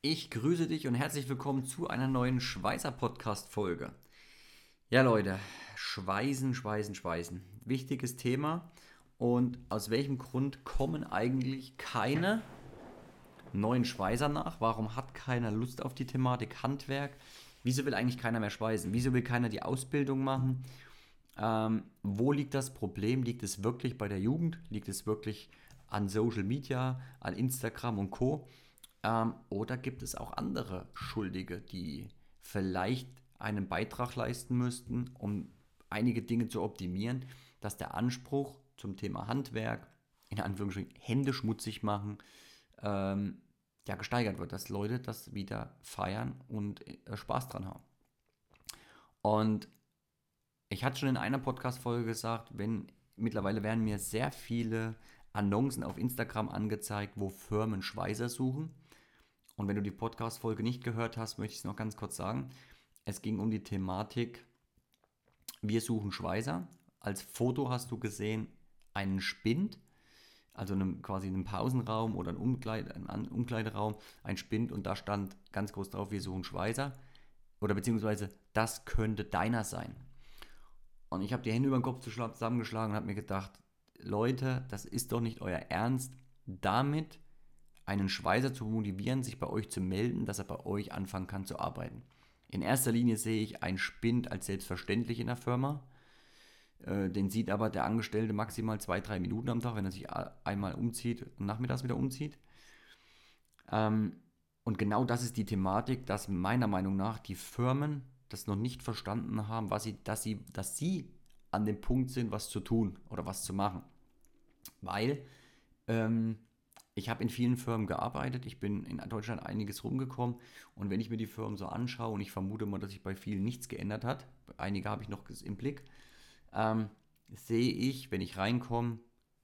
Ich grüße dich und herzlich willkommen zu einer neuen Schweißer Podcast-Folge. Ja, Leute, Schweißen, Schweißen, Schweißen. Wichtiges Thema. Und aus welchem Grund kommen eigentlich keine neuen Schweißer nach? Warum hat keiner Lust auf die Thematik Handwerk? Wieso will eigentlich keiner mehr schweißen? Wieso will keiner die Ausbildung machen? Ähm, wo liegt das Problem? Liegt es wirklich bei der Jugend? Liegt es wirklich an Social Media, an Instagram und Co? Ähm, oder gibt es auch andere Schuldige, die vielleicht einen Beitrag leisten müssten, um einige Dinge zu optimieren, dass der Anspruch zum Thema Handwerk, in Anführungsstrichen Hände schmutzig machen, ähm, ja, gesteigert wird, dass Leute das wieder feiern und äh, Spaß dran haben. Und ich hatte schon in einer Podcast-Folge gesagt, wenn mittlerweile werden mir sehr viele Annoncen auf Instagram angezeigt, wo Firmen Schweißer suchen. Und wenn du die Podcast-Folge nicht gehört hast, möchte ich es noch ganz kurz sagen. Es ging um die Thematik, wir suchen Schweißer. Als Foto hast du gesehen einen Spind, also einem, quasi einen Pausenraum oder einen, Umkleid, einen Umkleideraum, ein Spind und da stand ganz groß drauf, wir suchen Schweißer. Oder beziehungsweise, das könnte deiner sein. Und ich habe die Hände über den Kopf zusammengeschlagen und habe mir gedacht, Leute, das ist doch nicht euer Ernst, damit einen Schweißer zu motivieren, sich bei euch zu melden, dass er bei euch anfangen kann zu arbeiten. In erster Linie sehe ich einen Spind als selbstverständlich in der Firma. Äh, den sieht aber der Angestellte maximal zwei, drei Minuten am Tag, wenn er sich einmal umzieht und nachmittags wieder umzieht. Ähm, und genau das ist die Thematik, dass meiner Meinung nach die Firmen das noch nicht verstanden haben, was sie, dass, sie, dass sie an dem Punkt sind, was zu tun oder was zu machen. Weil ähm, ich habe in vielen Firmen gearbeitet, ich bin in Deutschland einiges rumgekommen. Und wenn ich mir die Firmen so anschaue und ich vermute mal, dass sich bei vielen nichts geändert hat, einige habe ich noch im Blick, ähm, sehe ich, wenn ich reinkomme,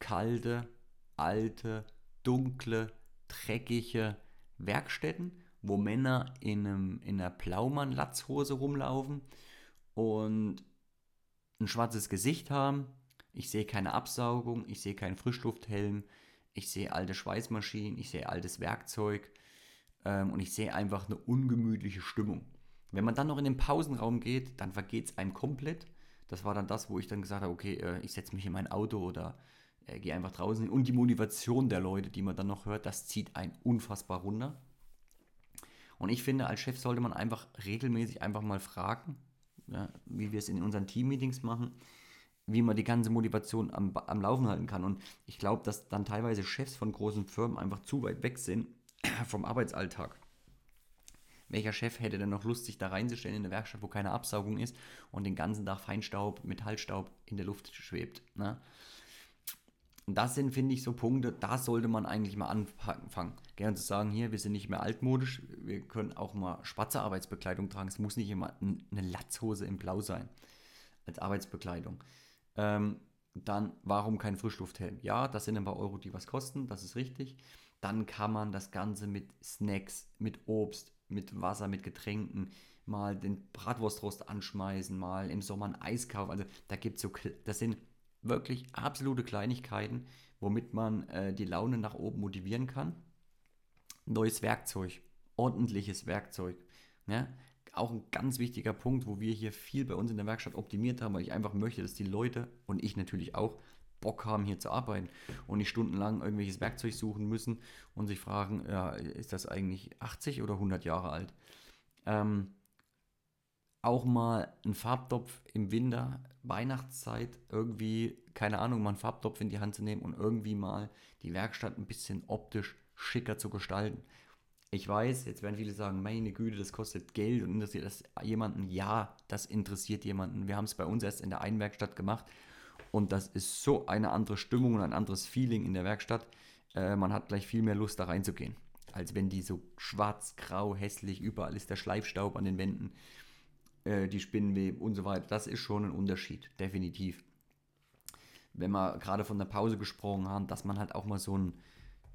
kalte, alte, dunkle, dreckige Werkstätten, wo Männer in, einem, in einer Blaumann-Latzhose rumlaufen und ein schwarzes Gesicht haben. Ich sehe keine Absaugung, ich sehe keinen Frischlufthelm, ich sehe alte Schweißmaschinen, ich sehe altes Werkzeug ähm, und ich sehe einfach eine ungemütliche Stimmung. Wenn man dann noch in den Pausenraum geht, dann vergeht es einem komplett. Das war dann das, wo ich dann gesagt habe, okay, äh, ich setze mich in mein Auto oder äh, gehe einfach draußen. Und die Motivation der Leute, die man dann noch hört, das zieht einen unfassbar runter. Und ich finde, als Chef sollte man einfach regelmäßig einfach mal fragen, ja, wie wir es in unseren Team-Meetings machen, wie man die ganze Motivation am, am Laufen halten kann. Und ich glaube, dass dann teilweise Chefs von großen Firmen einfach zu weit weg sind vom Arbeitsalltag. Welcher Chef hätte denn noch Lust, sich da reinzustellen in eine Werkstatt, wo keine Absaugung ist und den ganzen Tag Feinstaub, Metallstaub in der Luft schwebt? Ne? Das sind, finde ich, so Punkte, da sollte man eigentlich mal anfangen. Gerne zu sagen, hier, wir sind nicht mehr altmodisch, wir können auch mal schwarze Arbeitsbekleidung tragen. Es muss nicht immer eine Latzhose in Blau sein als Arbeitsbekleidung. Ähm, dann, warum kein Frischlufthelm? Ja, das sind ein paar Euro, die was kosten, das ist richtig. Dann kann man das Ganze mit Snacks, mit Obst, mit Wasser, mit Getränken, mal den Bratwurstrost anschmeißen, mal im Sommer ein Eis kaufen. Also da gibt es so, das sind wirklich absolute Kleinigkeiten, womit man äh, die Laune nach oben motivieren kann. Neues Werkzeug, ordentliches Werkzeug. Ja? Auch ein ganz wichtiger Punkt, wo wir hier viel bei uns in der Werkstatt optimiert haben, weil ich einfach möchte, dass die Leute und ich natürlich auch Bock haben, hier zu arbeiten und nicht stundenlang irgendwelches Werkzeug suchen müssen und sich fragen, ja, ist das eigentlich 80 oder 100 Jahre alt? Ähm, auch mal ein Farbtopf im Winter, Weihnachtszeit, irgendwie, keine Ahnung, mal einen Farbtopf in die Hand zu nehmen und irgendwie mal die Werkstatt ein bisschen optisch schicker zu gestalten. Ich weiß, jetzt werden viele sagen, meine Güte, das kostet Geld und interessiert das jemanden. Ja, das interessiert jemanden. Wir haben es bei uns erst in der einen Werkstatt gemacht und das ist so eine andere Stimmung und ein anderes Feeling in der Werkstatt. Äh, man hat gleich viel mehr Lust, da reinzugehen, als wenn die so schwarz, grau, hässlich, überall ist der Schleifstaub an den Wänden, äh, die Spinnenweben und so weiter. Das ist schon ein Unterschied, definitiv. Wenn wir gerade von der Pause gesprochen haben, dass man halt auch mal so ein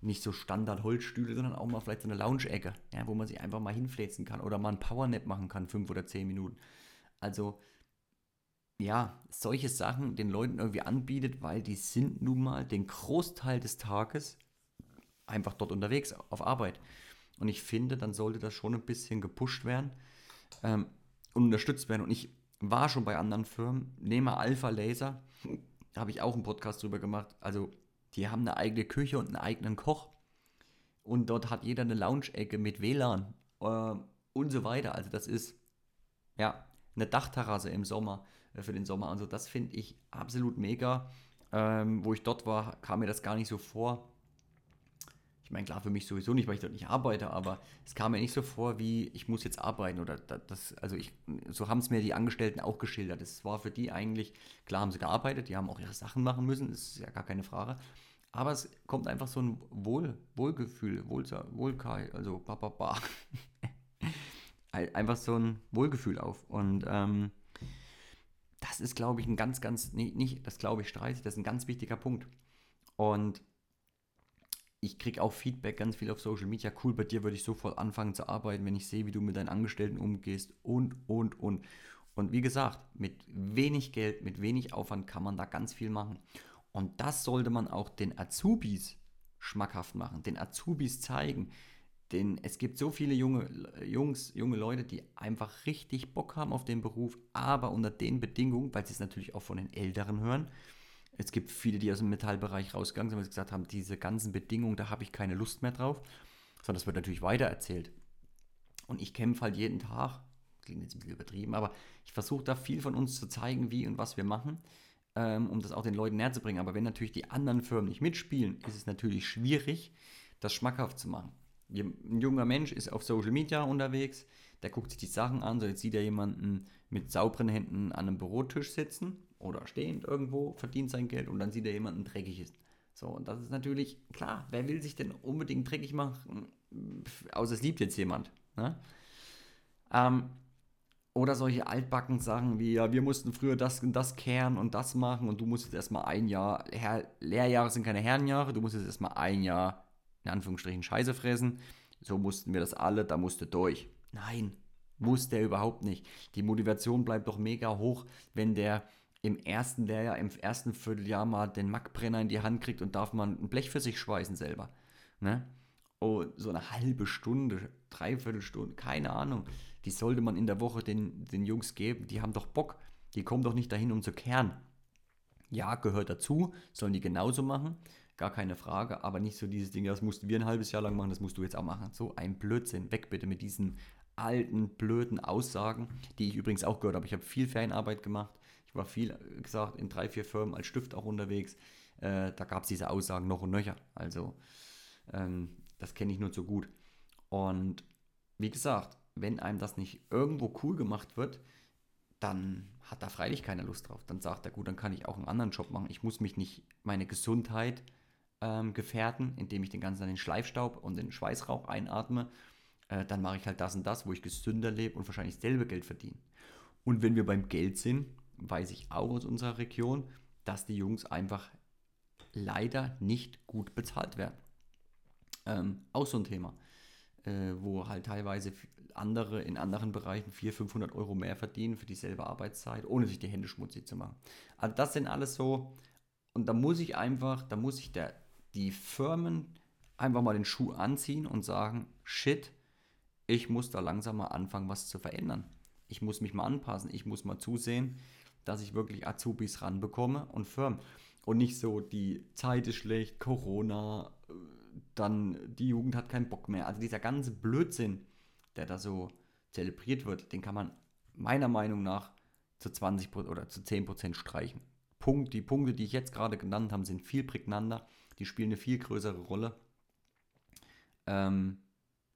nicht so Standard-Holzstühle, sondern auch mal vielleicht so eine Lounge-Ecke, ja, wo man sich einfach mal hinfläzen kann oder mal ein Powernap machen kann, fünf oder zehn Minuten. Also, ja, solche Sachen den Leuten irgendwie anbietet, weil die sind nun mal den Großteil des Tages einfach dort unterwegs auf Arbeit. Und ich finde, dann sollte das schon ein bisschen gepusht werden ähm, und unterstützt werden. Und ich war schon bei anderen Firmen, nehme Alpha Laser, da habe ich auch einen Podcast drüber gemacht. Also, die haben eine eigene Küche und einen eigenen Koch. Und dort hat jeder eine Lounge-Ecke mit WLAN äh, und so weiter. Also, das ist ja eine Dachterrasse im Sommer äh, für den Sommer. Also, das finde ich absolut mega. Ähm, wo ich dort war, kam mir das gar nicht so vor. Ich meine, klar, für mich sowieso nicht, weil ich dort nicht arbeite, aber es kam mir nicht so vor, wie ich muss jetzt arbeiten oder das, also ich, so haben es mir die Angestellten auch geschildert. Es war für die eigentlich, klar haben sie gearbeitet, die haben auch ihre Sachen machen müssen, das ist ja gar keine Frage. Aber es kommt einfach so ein Wohl, Wohlgefühl, Wohlkai, also ba, ba, ba. einfach so ein Wohlgefühl auf. Und ähm, das ist, glaube ich, ein ganz, ganz, nee, nicht, das glaube ich, streitig, das ist ein ganz wichtiger Punkt. Und ich kriege auch Feedback ganz viel auf Social Media. Cool, bei dir würde ich sofort anfangen zu arbeiten, wenn ich sehe, wie du mit deinen Angestellten umgehst und, und, und. Und wie gesagt, mit wenig Geld, mit wenig Aufwand kann man da ganz viel machen. Und das sollte man auch den Azubis schmackhaft machen, den Azubis zeigen. Denn es gibt so viele junge Jungs, junge Leute, die einfach richtig Bock haben auf den Beruf, aber unter den Bedingungen, weil sie es natürlich auch von den Älteren hören, es gibt viele, die aus dem Metallbereich rausgegangen sind, weil sie gesagt haben, diese ganzen Bedingungen, da habe ich keine Lust mehr drauf. Sondern das wird natürlich weitererzählt. Und ich kämpfe halt jeden Tag, klingt jetzt ein bisschen übertrieben, aber ich versuche da viel von uns zu zeigen, wie und was wir machen, ähm, um das auch den Leuten näher zu bringen. Aber wenn natürlich die anderen Firmen nicht mitspielen, ist es natürlich schwierig, das schmackhaft zu machen. Ein junger Mensch ist auf Social Media unterwegs, der guckt sich die Sachen an, so jetzt sieht er jemanden mit sauberen Händen an einem Bürotisch sitzen oder stehend irgendwo, verdient sein Geld und dann sieht er jemanden dreckig ist. So, und das ist natürlich, klar, wer will sich denn unbedingt dreckig machen, außer es liebt jetzt jemand. Ne? Ähm, oder solche altbacken Sachen wie, ja, wir mussten früher das und das kehren und das machen und du musst jetzt erstmal ein Jahr, Her Lehrjahre sind keine Herrenjahre, du musst jetzt erstmal ein Jahr, in Anführungsstrichen, Scheiße fressen. So mussten wir das alle, da musste durch. Nein, muss der überhaupt nicht. Die Motivation bleibt doch mega hoch, wenn der im ersten Lehrjahr, im ersten Vierteljahr mal den Mackbrenner in die Hand kriegt und darf man ein Blech für sich schweißen selber. Ne? Oh, so eine halbe Stunde, dreiviertel Stunde, keine Ahnung. Die sollte man in der Woche den, den Jungs geben. Die haben doch Bock. Die kommen doch nicht dahin, um zu kehren. Ja, gehört dazu, sollen die genauso machen, gar keine Frage, aber nicht so dieses Ding, das mussten wir ein halbes Jahr lang machen, das musst du jetzt auch machen. So ein Blödsinn, weg bitte mit diesen alten, blöden Aussagen, die ich übrigens auch gehört habe. Ich habe viel Ferienarbeit gemacht, ich war viel, wie gesagt, in drei, vier Firmen als Stift auch unterwegs. Äh, da gab es diese Aussagen noch und nöcher. Also, ähm, das kenne ich nur zu gut. Und wie gesagt, wenn einem das nicht irgendwo cool gemacht wird, dann hat da freilich keine Lust drauf. Dann sagt er, gut, dann kann ich auch einen anderen Job machen. Ich muss mich nicht meine Gesundheit ähm, gefährden, indem ich den ganzen den Schleifstaub und den Schweißrauch einatme. Äh, dann mache ich halt das und das, wo ich gesünder lebe und wahrscheinlich selber Geld verdiene. Und wenn wir beim Geld sind, weiß ich auch aus unserer Region, dass die Jungs einfach leider nicht gut bezahlt werden. Ähm, auch so ein Thema, äh, wo halt teilweise andere in anderen Bereichen 400, 500 Euro mehr verdienen für dieselbe Arbeitszeit, ohne sich die Hände schmutzig zu machen. Also das sind alles so, und da muss ich einfach, da muss ich der, die Firmen einfach mal den Schuh anziehen und sagen, shit, ich muss da langsam mal anfangen, was zu verändern. Ich muss mich mal anpassen, ich muss mal zusehen, dass ich wirklich Azubis ranbekomme und Firmen. Und nicht so, die Zeit ist schlecht, Corona, äh, dann die Jugend hat keinen Bock mehr. Also dieser ganze Blödsinn, der da so zelebriert wird, den kann man meiner Meinung nach zu 20 oder zu 10 Prozent streichen. Punkt, die Punkte, die ich jetzt gerade genannt habe, sind viel prägnanter, die spielen eine viel größere Rolle. Ähm,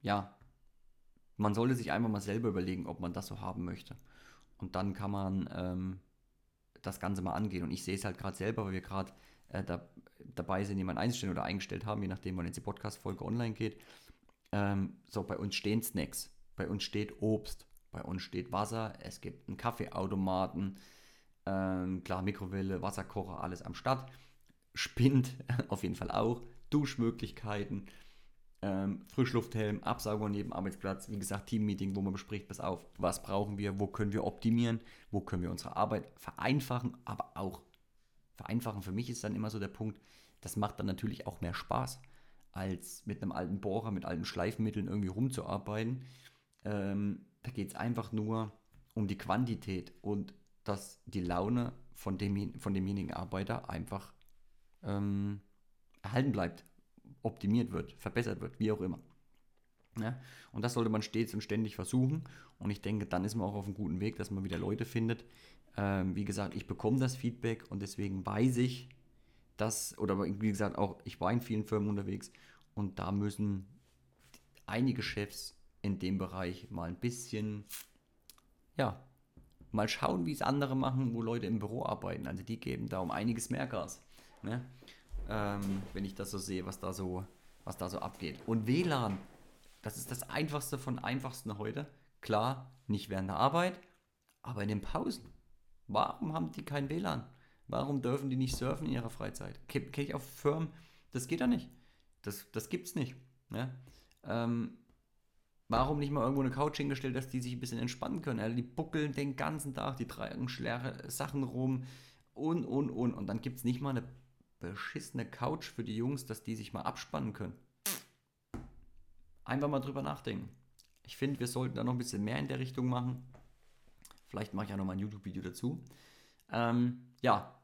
ja, man sollte sich einfach mal selber überlegen, ob man das so haben möchte. Und dann kann man ähm, das Ganze mal angehen. Und ich sehe es halt gerade selber, weil wir gerade äh, da, dabei sind, jemanden einzustellen oder eingestellt haben, je nachdem, wann jetzt die Podcast-Folge online geht. Ähm, so, bei uns stehen Snacks, bei uns steht Obst, bei uns steht Wasser, es gibt einen Kaffeeautomaten, ähm, klar, Mikrowelle, Wasserkocher, alles am Start. Spind auf jeden Fall auch, Duschmöglichkeiten, ähm, Frischlufthelm, Absauger neben Arbeitsplatz, wie gesagt, Teammeeting, wo man bespricht, pass auf, was brauchen wir, wo können wir optimieren, wo können wir unsere Arbeit vereinfachen, aber auch vereinfachen. Für mich ist dann immer so der Punkt, das macht dann natürlich auch mehr Spaß. als mit einem alten Bohrer, mit alten Schleifmitteln irgendwie rumzuarbeiten. Ähm, da geht es einfach nur um die Quantität und dass die Laune von, dem, von demjenigen Arbeiter einfach ähm, erhalten bleibt, optimiert wird, verbessert wird, wie auch immer. Ja? Und das sollte man stets und ständig versuchen. Und ich denke, dann ist man auch auf einem guten Weg, dass man wieder Leute findet. Ähm, wie gesagt, ich bekomme das Feedback und deswegen weiß ich, dass, oder wie gesagt, auch ich war in vielen Firmen unterwegs und da müssen einige Chefs in dem Bereich mal ein bisschen, ja, mal schauen, wie es andere machen, wo Leute im Büro arbeiten. Also die geben da um einiges mehr Gas. Ne? Ähm, wenn ich das so sehe, was da so, was da so abgeht. Und WLAN, das ist das einfachste von einfachsten heute. Klar, nicht während der Arbeit, aber in den Pausen. Warum haben die kein WLAN? Warum dürfen die nicht surfen in ihrer Freizeit? Kenne ich auf Firmen, das geht da nicht. Das, das gibt's nicht. Ne? Ähm, warum nicht mal irgendwo eine Couch hingestellt, dass die sich ein bisschen entspannen können? Also die buckeln den ganzen Tag, die tragen schwere Sachen rum und, und, und. Und dann gibt es nicht mal eine beschissene Couch für die Jungs, dass die sich mal abspannen können. Einfach mal drüber nachdenken. Ich finde, wir sollten da noch ein bisschen mehr in der Richtung machen. Vielleicht mache ich auch noch mal ein YouTube-Video dazu. Ähm, ja,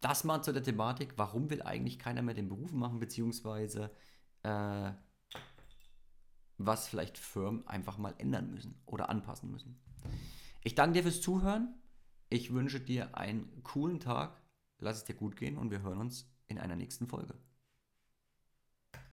das mal zu der Thematik, warum will eigentlich keiner mehr den Beruf machen, beziehungsweise äh, was vielleicht Firmen einfach mal ändern müssen oder anpassen müssen. Ich danke dir fürs Zuhören. Ich wünsche dir einen coolen Tag. Lass es dir gut gehen und wir hören uns in einer nächsten Folge.